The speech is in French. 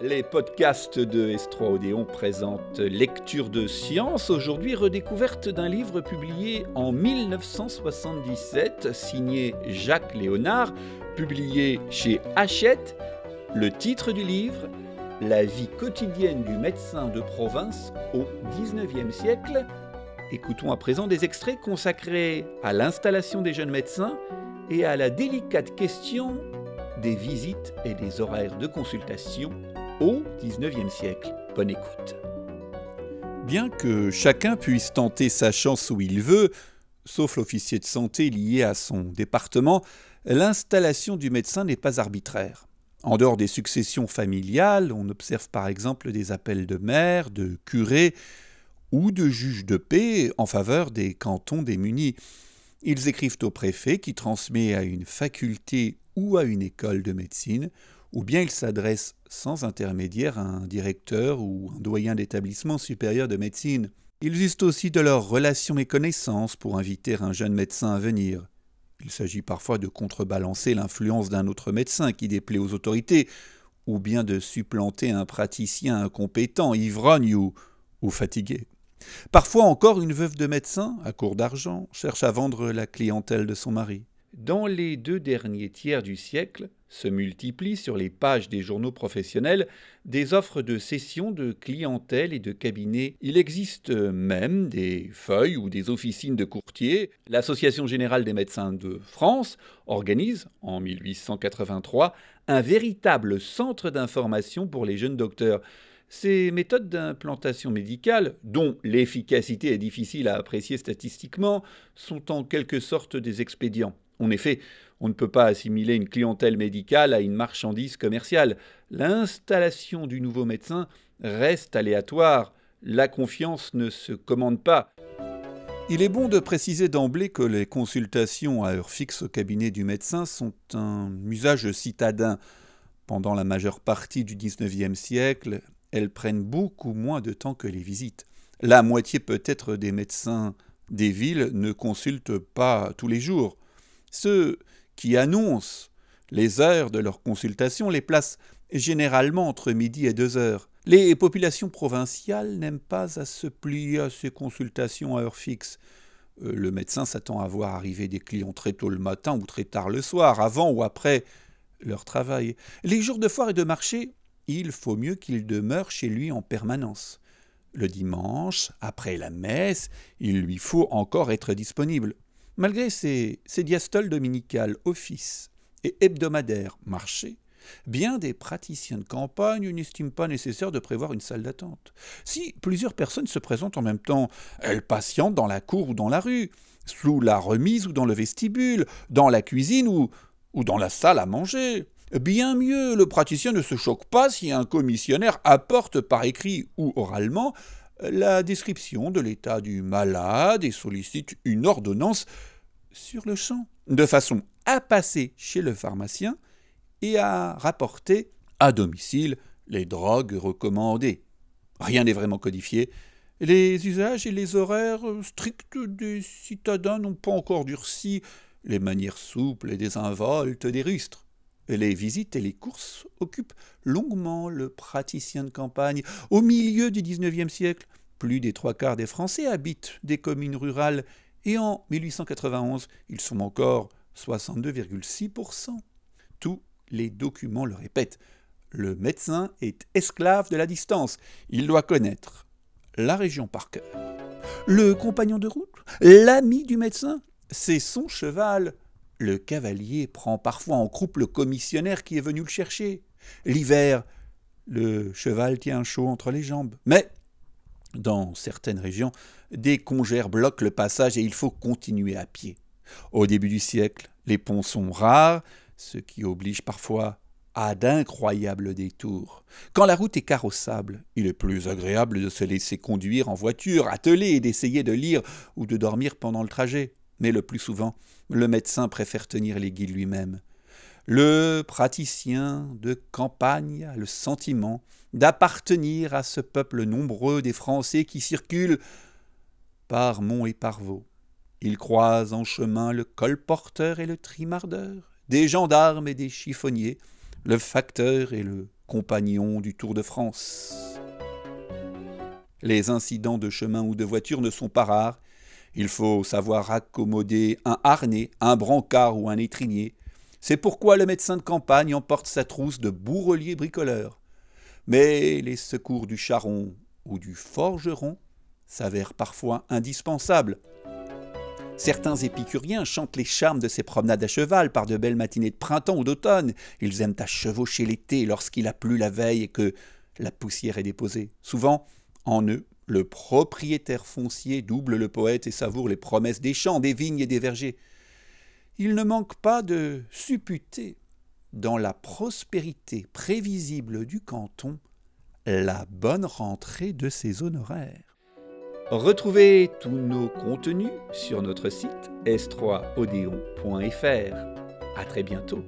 Les podcasts de S3 Odéon présentent Lecture de science, aujourd'hui redécouverte d'un livre publié en 1977, signé Jacques Léonard, publié chez Hachette. Le titre du livre La vie quotidienne du médecin de province au XIXe siècle. Écoutons à présent des extraits consacrés à l'installation des jeunes médecins et à la délicate question des visites et des horaires de consultation au XIXe siècle. Bonne écoute. Bien que chacun puisse tenter sa chance où il veut, sauf l'officier de santé lié à son département, l'installation du médecin n'est pas arbitraire. En dehors des successions familiales, on observe par exemple des appels de maires, de curés ou de juges de paix en faveur des cantons démunis. Ils écrivent au préfet qui transmet à une faculté ou à une école de médecine ou bien ils s'adressent sans intermédiaire à un directeur ou un doyen d'établissement supérieur de médecine. Ils usent aussi de leurs relations et connaissances pour inviter un jeune médecin à venir. Il s'agit parfois de contrebalancer l'influence d'un autre médecin qui déplaît aux autorités, ou bien de supplanter un praticien incompétent, ivrogne ou fatigué. Parfois encore, une veuve de médecin, à court d'argent, cherche à vendre la clientèle de son mari. Dans les deux derniers tiers du siècle, se multiplient sur les pages des journaux professionnels des offres de cession de clientèle et de cabinets. Il existe même des feuilles ou des officines de courtiers. L'Association générale des médecins de France organise, en 1883, un véritable centre d'information pour les jeunes docteurs. Ces méthodes d'implantation médicale, dont l'efficacité est difficile à apprécier statistiquement, sont en quelque sorte des expédients. En effet, on ne peut pas assimiler une clientèle médicale à une marchandise commerciale. L'installation du nouveau médecin reste aléatoire. La confiance ne se commande pas. Il est bon de préciser d'emblée que les consultations à heure fixe au cabinet du médecin sont un usage citadin. Pendant la majeure partie du XIXe siècle, elles prennent beaucoup moins de temps que les visites. La moitié peut-être des médecins des villes ne consultent pas tous les jours. Ceux qui annoncent les heures de leur consultation les placent généralement entre midi et deux heures. Les populations provinciales n'aiment pas à se plier à ces consultations à heure fixe. Euh, le médecin s'attend à voir arriver des clients très tôt le matin ou très tard le soir, avant ou après leur travail. Les jours de foire et de marché, il faut mieux qu'il demeure chez lui en permanence. Le dimanche, après la messe, il lui faut encore être disponible. Malgré ces, diastoles dominicales office et hebdomadaires marché, bien des praticiens de campagne n'estiment pas nécessaire de prévoir une salle d'attente. Si plusieurs personnes se présentent en même temps, elles patientent dans la cour ou dans la rue, sous la remise ou dans le vestibule, dans la cuisine ou, ou dans la salle à manger. Bien mieux, le praticien ne se choque pas si un commissionnaire apporte par écrit ou oralement la description de l'état du malade et sollicite une ordonnance sur le champ, de façon à passer chez le pharmacien et à rapporter à domicile les drogues recommandées. Rien n'est vraiment codifié. Les usages et les horaires stricts des citadins n'ont pas encore durci les manières souples et désinvoltes des rustres. Les visites et les courses occupent longuement le praticien de campagne. Au milieu du XIXe siècle, plus des trois quarts des Français habitent des communes rurales et en 1891, ils sont encore 62,6%. Tous les documents le répètent. Le médecin est esclave de la distance. Il doit connaître la région par cœur. Le compagnon de route, l'ami du médecin, c'est son cheval. Le cavalier prend parfois en croupe le commissionnaire qui est venu le chercher. L'hiver, le cheval tient chaud entre les jambes. Mais dans certaines régions, des congères bloquent le passage et il faut continuer à pied. Au début du siècle, les ponts sont rares, ce qui oblige parfois à d'incroyables détours. Quand la route est carrossable, il est plus agréable de se laisser conduire en voiture, atteler et d'essayer de lire ou de dormir pendant le trajet. Mais le plus souvent, le médecin préfère tenir les guides lui-même. Le praticien de campagne a le sentiment d'appartenir à ce peuple nombreux des Français qui circulent par Mont et par Vaux. Il croise en chemin le colporteur et le trimardeur, des gendarmes et des chiffonniers, le facteur et le compagnon du Tour de France. Les incidents de chemin ou de voiture ne sont pas rares. Il faut savoir accommoder un harnais, un brancard ou un étrier. C'est pourquoi le médecin de campagne emporte sa trousse de bourrelier bricoleur. Mais les secours du charron ou du forgeron s'avèrent parfois indispensables. Certains épicuriens chantent les charmes de ces promenades à cheval par de belles matinées de printemps ou d'automne. Ils aiment à chevaucher l'été lorsqu'il a plu la veille et que la poussière est déposée. Souvent, en eux, le propriétaire foncier double le poète et savoure les promesses des champs, des vignes et des vergers. Il ne manque pas de supputer, dans la prospérité prévisible du canton, la bonne rentrée de ses honoraires. Retrouvez tous nos contenus sur notre site s3odéon.fr. À très bientôt.